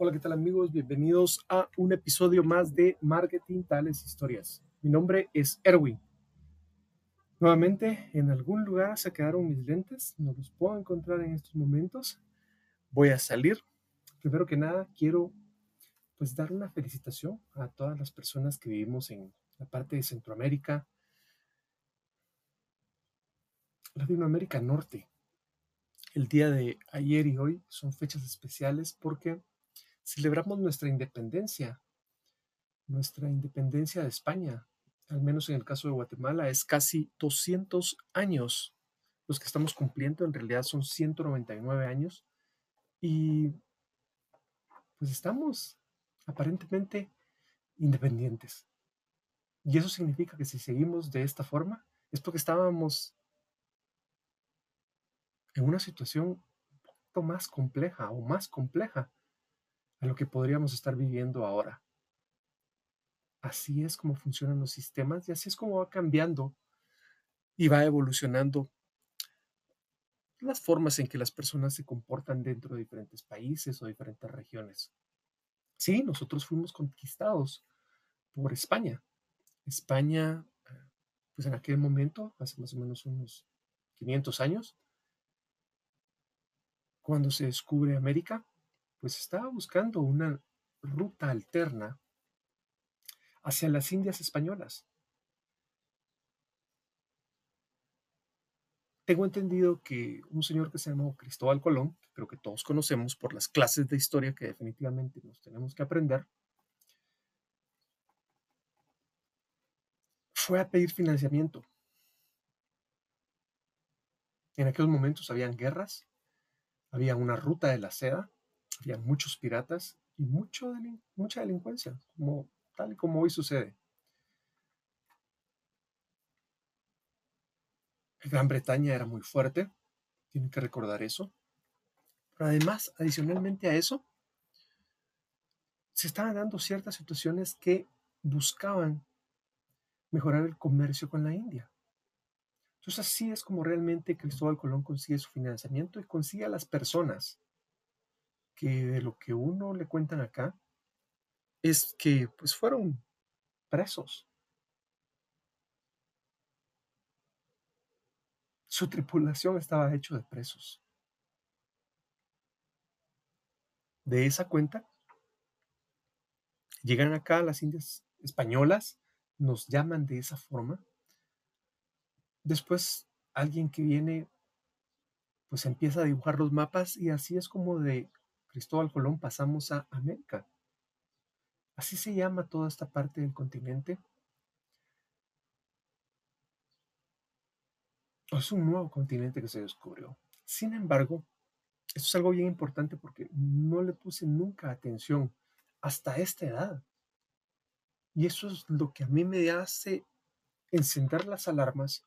Hola, ¿qué tal amigos? Bienvenidos a un episodio más de Marketing Tales Historias. Mi nombre es Erwin. Nuevamente, en algún lugar se quedaron mis lentes, no los puedo encontrar en estos momentos. Voy a salir. Primero que nada, quiero pues dar una felicitación a todas las personas que vivimos en la parte de Centroamérica, Latinoamérica Norte. El día de ayer y hoy son fechas especiales porque celebramos nuestra independencia, nuestra independencia de España, al menos en el caso de Guatemala, es casi 200 años. Los que estamos cumpliendo, en realidad son 199 años, y pues estamos aparentemente independientes. Y eso significa que si seguimos de esta forma, es porque estábamos en una situación un poco más compleja o más compleja a lo que podríamos estar viviendo ahora. Así es como funcionan los sistemas y así es como va cambiando y va evolucionando las formas en que las personas se comportan dentro de diferentes países o diferentes regiones. Sí, nosotros fuimos conquistados por España. España, pues en aquel momento, hace más o menos unos 500 años, cuando se descubre América, pues estaba buscando una ruta alterna hacia las Indias españolas. Tengo entendido que un señor que se llamó Cristóbal Colón, que creo que todos conocemos por las clases de historia que definitivamente nos tenemos que aprender, fue a pedir financiamiento. En aquellos momentos habían guerras, había una ruta de la seda, había muchos piratas y mucho mucha delincuencia, como, tal y como hoy sucede. Gran Bretaña era muy fuerte, tienen que recordar eso. Pero además, adicionalmente a eso, se estaban dando ciertas situaciones que buscaban mejorar el comercio con la India. Entonces así es como realmente Cristóbal Colón consigue su financiamiento y consigue a las personas que de lo que uno le cuentan acá es que pues fueron presos. Su tripulación estaba hecho de presos. De esa cuenta, llegan acá las Indias españolas, nos llaman de esa forma. Después, alguien que viene, pues empieza a dibujar los mapas y así es como de Cristóbal Colón pasamos a América. Así se llama toda esta parte del continente. Es un nuevo continente que se descubrió. Sin embargo, esto es algo bien importante porque no le puse nunca atención hasta esta edad. Y eso es lo que a mí me hace encender las alarmas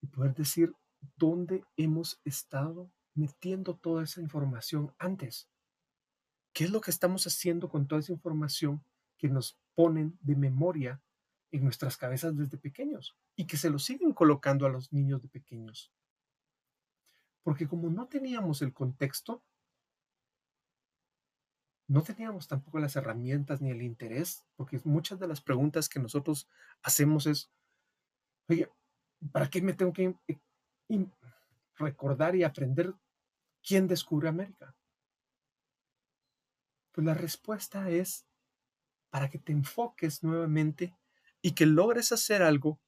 y poder decir dónde hemos estado metiendo toda esa información antes? ¿Qué es lo que estamos haciendo con toda esa información que nos ponen de memoria en nuestras cabezas desde pequeños y que se lo siguen colocando a los niños de pequeños? Porque como no teníamos el contexto, no teníamos tampoco las herramientas ni el interés, porque muchas de las preguntas que nosotros hacemos es, oye, ¿para qué me tengo que recordar y aprender quién descubre América? Pues la respuesta es para que te enfoques nuevamente y que logres hacer algo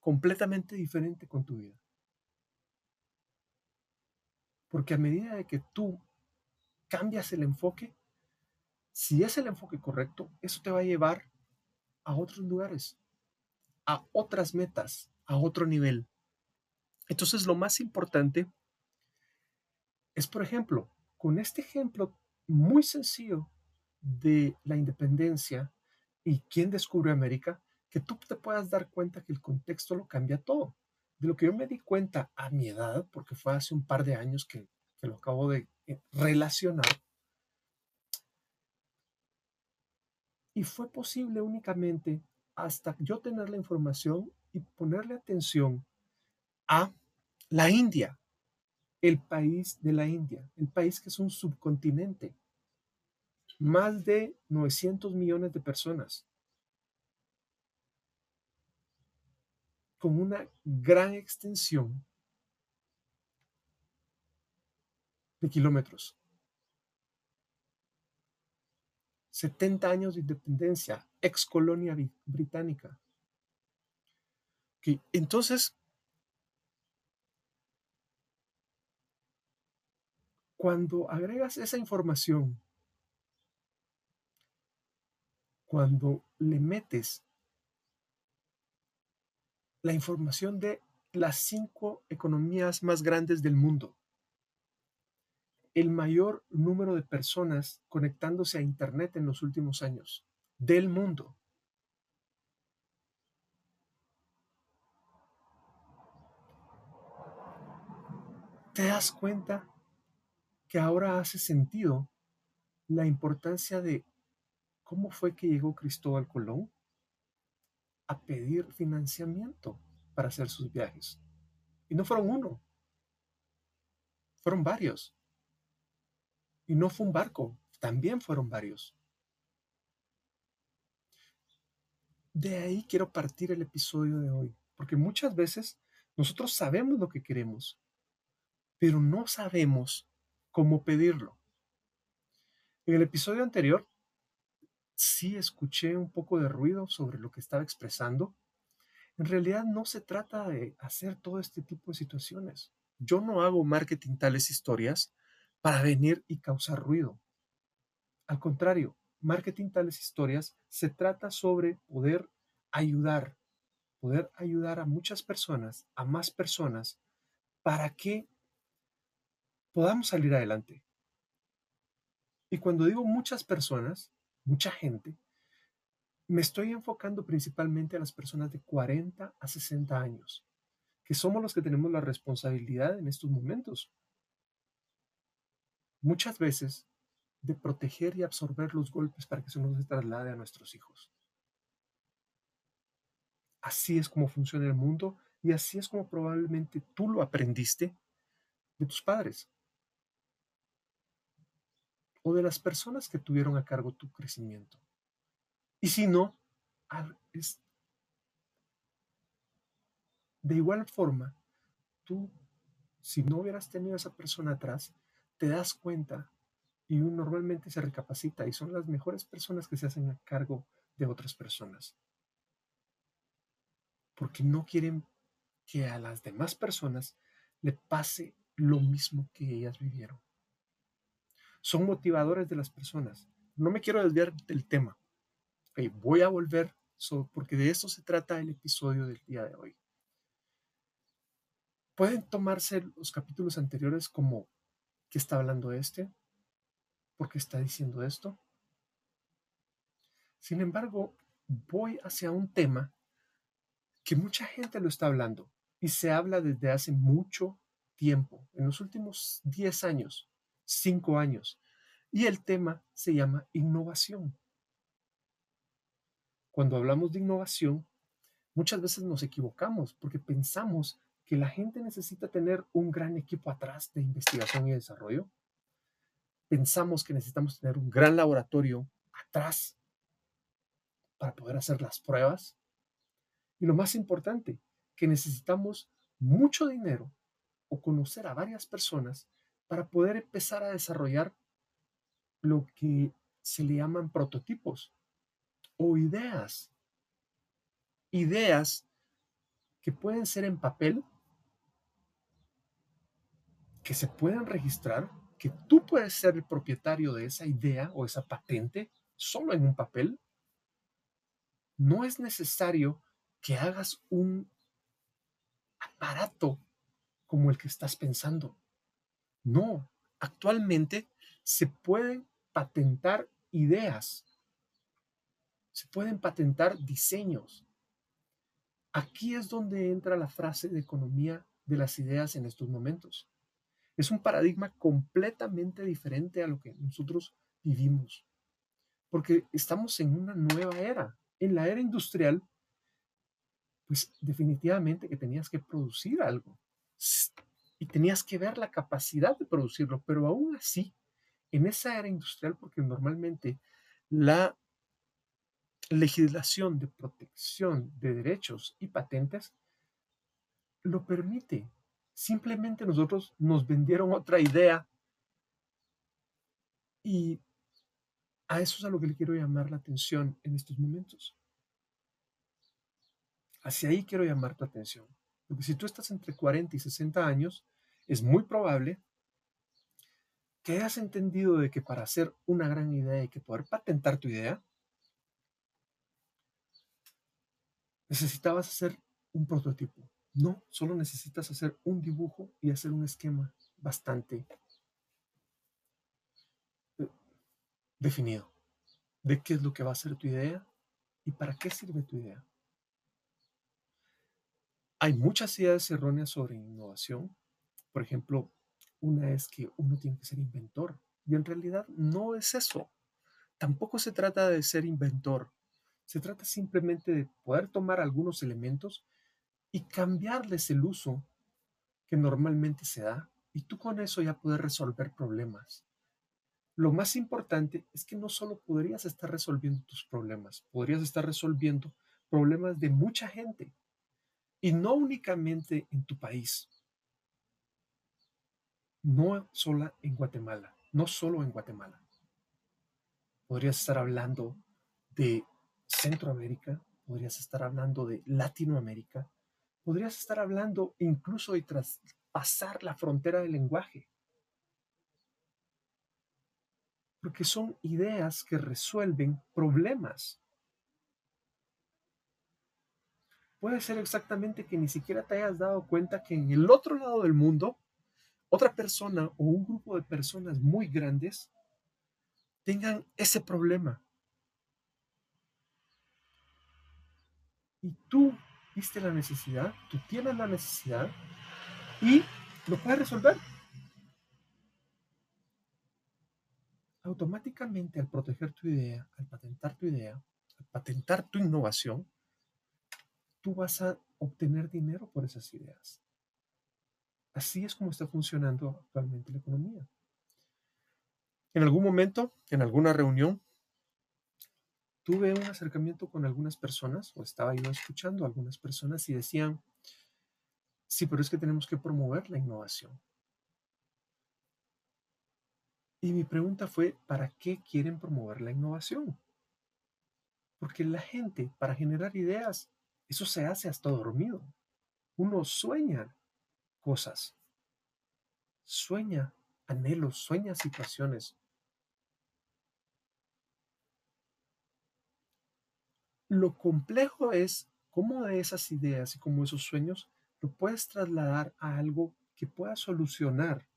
completamente diferente con tu vida. Porque a medida de que tú cambias el enfoque, si es el enfoque correcto, eso te va a llevar a otros lugares, a otras metas, a otro nivel. Entonces lo más importante es, por ejemplo, con este ejemplo muy sencillo de la independencia y quién descubre América, que tú te puedas dar cuenta que el contexto lo cambia todo. De lo que yo me di cuenta a mi edad, porque fue hace un par de años que, que lo acabo de eh, relacionar, y fue posible únicamente hasta yo tener la información y ponerle atención a la India, el país de la India, el país que es un subcontinente. más de 900 millones de personas con una gran extensión de kilómetros. 70 años de independencia, ex colonia británica. Entonces, cuando agregas esa información, cuando le metes la información de las cinco economías más grandes del mundo, el mayor número de personas conectándose a Internet en los últimos años del mundo. ¿Te das cuenta que ahora hace sentido la importancia de cómo fue que llegó Cristóbal Colón a pedir financiamiento para hacer sus viajes? Y no fueron uno, fueron varios. Y no fue un barco, también fueron varios. De ahí quiero partir el episodio de hoy, porque muchas veces nosotros sabemos lo que queremos, pero no sabemos cómo pedirlo. En el episodio anterior sí escuché un poco de ruido sobre lo que estaba expresando. En realidad no se trata de hacer todo este tipo de situaciones. Yo no hago marketing tales historias para venir y causar ruido. Al contrario, marketing tales historias se trata sobre poder ayudar, poder ayudar a muchas personas, a más personas, para que podamos salir adelante. Y cuando digo muchas personas, mucha gente, me estoy enfocando principalmente a las personas de 40 a 60 años, que somos los que tenemos la responsabilidad en estos momentos muchas veces de proteger y absorber los golpes para que eso no se traslade a nuestros hijos. Así es como funciona el mundo y así es como probablemente tú lo aprendiste de tus padres o de las personas que tuvieron a cargo tu crecimiento. Y si no, de igual forma, tú, si no hubieras tenido a esa persona atrás, te das cuenta y uno normalmente se recapacita y son las mejores personas que se hacen a cargo de otras personas. Porque no quieren que a las demás personas le pase lo mismo que ellas vivieron. Son motivadores de las personas. No me quiero desviar del tema. voy a volver porque de eso se trata el episodio del día de hoy. Pueden tomarse los capítulos anteriores como ¿Qué está hablando este? ¿Por qué está diciendo esto? Sin embargo, voy hacia un tema que mucha gente lo está hablando y se habla desde hace mucho tiempo, en los últimos 10 años, 5 años, y el tema se llama innovación. Cuando hablamos de innovación, muchas veces nos equivocamos porque pensamos que la gente necesita tener un gran equipo atrás de investigación y desarrollo. Pensamos que necesitamos tener un gran laboratorio atrás para poder hacer las pruebas. Y lo más importante, que necesitamos mucho dinero o conocer a varias personas para poder empezar a desarrollar lo que se le llaman prototipos o ideas. Ideas que pueden ser en papel que se puedan registrar, que tú puedes ser el propietario de esa idea o esa patente solo en un papel. No es necesario que hagas un aparato como el que estás pensando. No, actualmente se pueden patentar ideas, se pueden patentar diseños. Aquí es donde entra la frase de economía de las ideas en estos momentos. Es un paradigma completamente diferente a lo que nosotros vivimos, porque estamos en una nueva era. En la era industrial, pues definitivamente que tenías que producir algo y tenías que ver la capacidad de producirlo, pero aún así, en esa era industrial, porque normalmente la legislación de protección de derechos y patentes lo permite. Simplemente nosotros nos vendieron otra idea y a eso es a lo que le quiero llamar la atención en estos momentos. Hacia ahí quiero llamar tu atención. Porque si tú estás entre 40 y 60 años, es muy probable que hayas entendido de que para hacer una gran idea y que poder patentar tu idea, necesitabas hacer un prototipo. No, solo necesitas hacer un dibujo y hacer un esquema bastante eh, definido de qué es lo que va a ser tu idea y para qué sirve tu idea. Hay muchas ideas erróneas sobre innovación. Por ejemplo, una es que uno tiene que ser inventor y en realidad no es eso. Tampoco se trata de ser inventor. Se trata simplemente de poder tomar algunos elementos y cambiarles el uso que normalmente se da y tú con eso ya puedes resolver problemas. Lo más importante es que no solo podrías estar resolviendo tus problemas, podrías estar resolviendo problemas de mucha gente y no únicamente en tu país. No solo en Guatemala, no solo en Guatemala. Podrías estar hablando de Centroamérica, podrías estar hablando de Latinoamérica, podrías estar hablando incluso de traspasar la frontera del lenguaje. Porque son ideas que resuelven problemas. Puede ser exactamente que ni siquiera te hayas dado cuenta que en el otro lado del mundo, otra persona o un grupo de personas muy grandes tengan ese problema y tú viste la necesidad, tú tienes la necesidad y lo puedes resolver. Automáticamente al proteger tu idea, al patentar tu idea, al patentar tu innovación, tú vas a obtener dinero por esas ideas. Así es como está funcionando actualmente la economía. En algún momento, en alguna reunión, tuve un acercamiento con algunas personas, o estaba yo escuchando a algunas personas y decían, sí, pero es que tenemos que promover la innovación. Y mi pregunta fue, ¿para qué quieren promover la innovación? Porque la gente, para generar ideas, eso se hace hasta dormido. Uno sueña cosas, sueña anhelos, sueña situaciones, Lo complejo es cómo de esas ideas y cómo esos sueños lo puedes trasladar a algo que pueda solucionar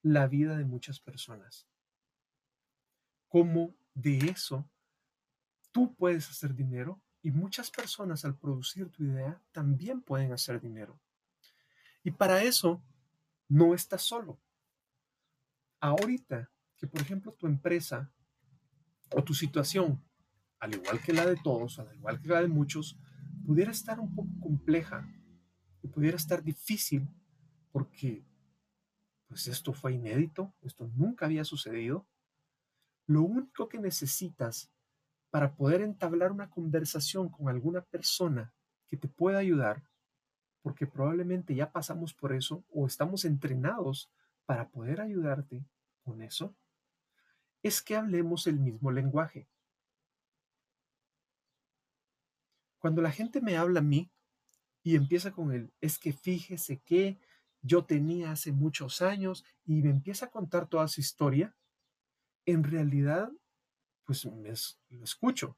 la vida de muchas personas. Cómo de eso tú puedes hacer dinero y muchas personas al producir tu idea también pueden hacer dinero. Y para eso no estás solo. Ahorita que, por ejemplo, tu empresa o tu situación al igual que la de todos, al igual que la de muchos, pudiera estar un poco compleja y pudiera estar difícil porque pues esto fue inédito, esto nunca había sucedido. Lo único que necesitas para poder entablar una conversación con alguna persona que te pueda ayudar, porque probablemente ya pasamos por eso o estamos entrenados para poder ayudarte con eso, es que hablemos el mismo lenguaje. Cuando la gente me habla a mí y empieza con el, es que fíjese que yo tenía hace muchos años y me empieza a contar toda su historia, en realidad, pues lo escucho,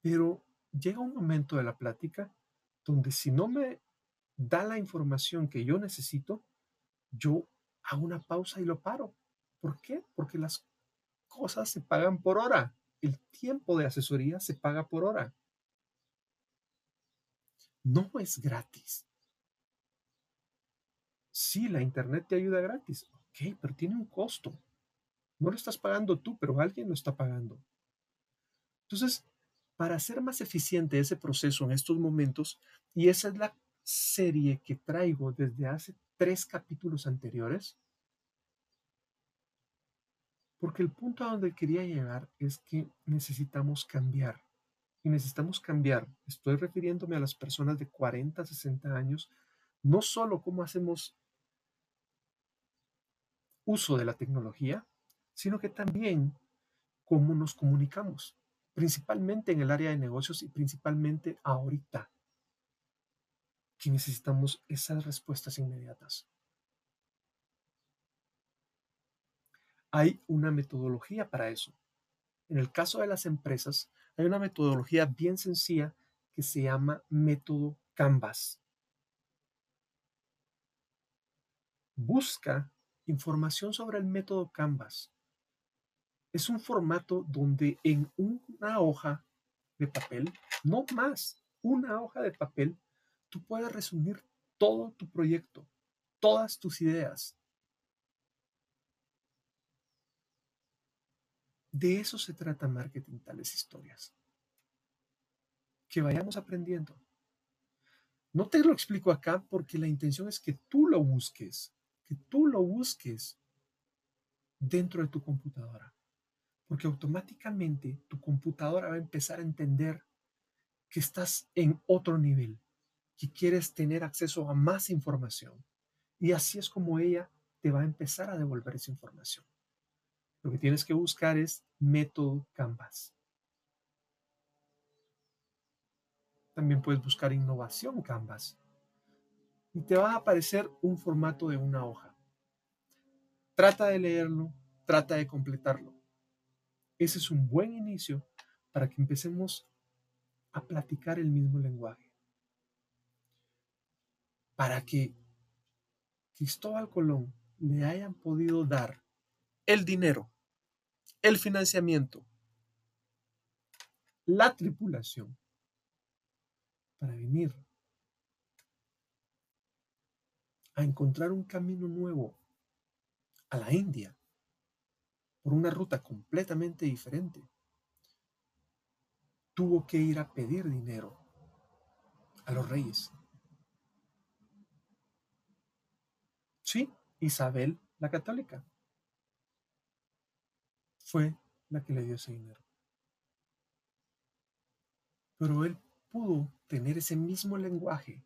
pero llega un momento de la plática donde si no me da la información que yo necesito, yo hago una pausa y lo paro. ¿Por qué? Porque las cosas se pagan por hora. El tiempo de asesoría se paga por hora no es gratis. Sí, la Internet te ayuda gratis. Ok, pero tiene un costo. No lo estás pagando tú, pero alguien lo está pagando. Entonces, para hacer más eficiente ese proceso en estos momentos, y esa es la serie que traigo desde hace tres capítulos anteriores, Porque el punto a donde quería llegar es que necesitamos cambiar. Y necesitamos cambiar. Estoy refiriéndome a las personas de 40, 60 años, no solo cómo hacemos uso de la tecnología, sino que también cómo nos comunicamos, principalmente en el área de negocios y principalmente ahorita, que necesitamos esas respuestas inmediatas. Hay una metodología para eso. En el caso de las empresas, hay una metodología bien sencilla que se llama método Canvas. Busca información sobre el método Canvas. Es un formato donde en una hoja de papel, no más, una hoja de papel, tú puedes resumir todo tu proyecto, todas tus ideas. De eso se trata marketing, tales historias. Que vayamos aprendiendo. No te lo explico acá porque la intención es que tú lo busques que tú lo busques dentro de tu computadora. Porque automáticamente tu computadora va a empezar a entender que estás en otro nivel, que quieres tener acceso a más información. Y así es como ella te va a empezar a devolver esa información. Lo que tienes que buscar es método Canvas. También puedes buscar innovación Canvas y te va a aparecer un formato de una hoja. Trata de leerlo, trata de completarlo. Ese es un buen inicio para que empecemos a platicar el mismo lenguaje. Para que Cristóbal Colón le hayan podido dar el dinero, el financiamiento, la tripulación para venir a encontrar un camino nuevo a la India por una ruta completamente diferente. Tuvo que ir a pedir dinero a los reyes. Sí, Isabel la católica fue la que le dio ese dinero. Pero él pudo tener ese mismo lenguaje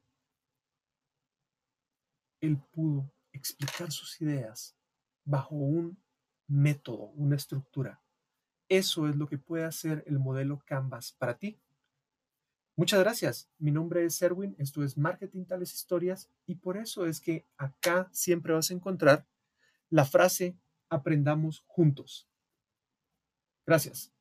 él pudo explicar sus ideas bajo un método, una estructura. Eso es lo que puede hacer el modelo Canvas para ti. Muchas gracias. Mi nombre es Erwin, esto es Marketing Tales Historias y por eso es que acá siempre vas a encontrar la frase aprendamos juntos. Gracias.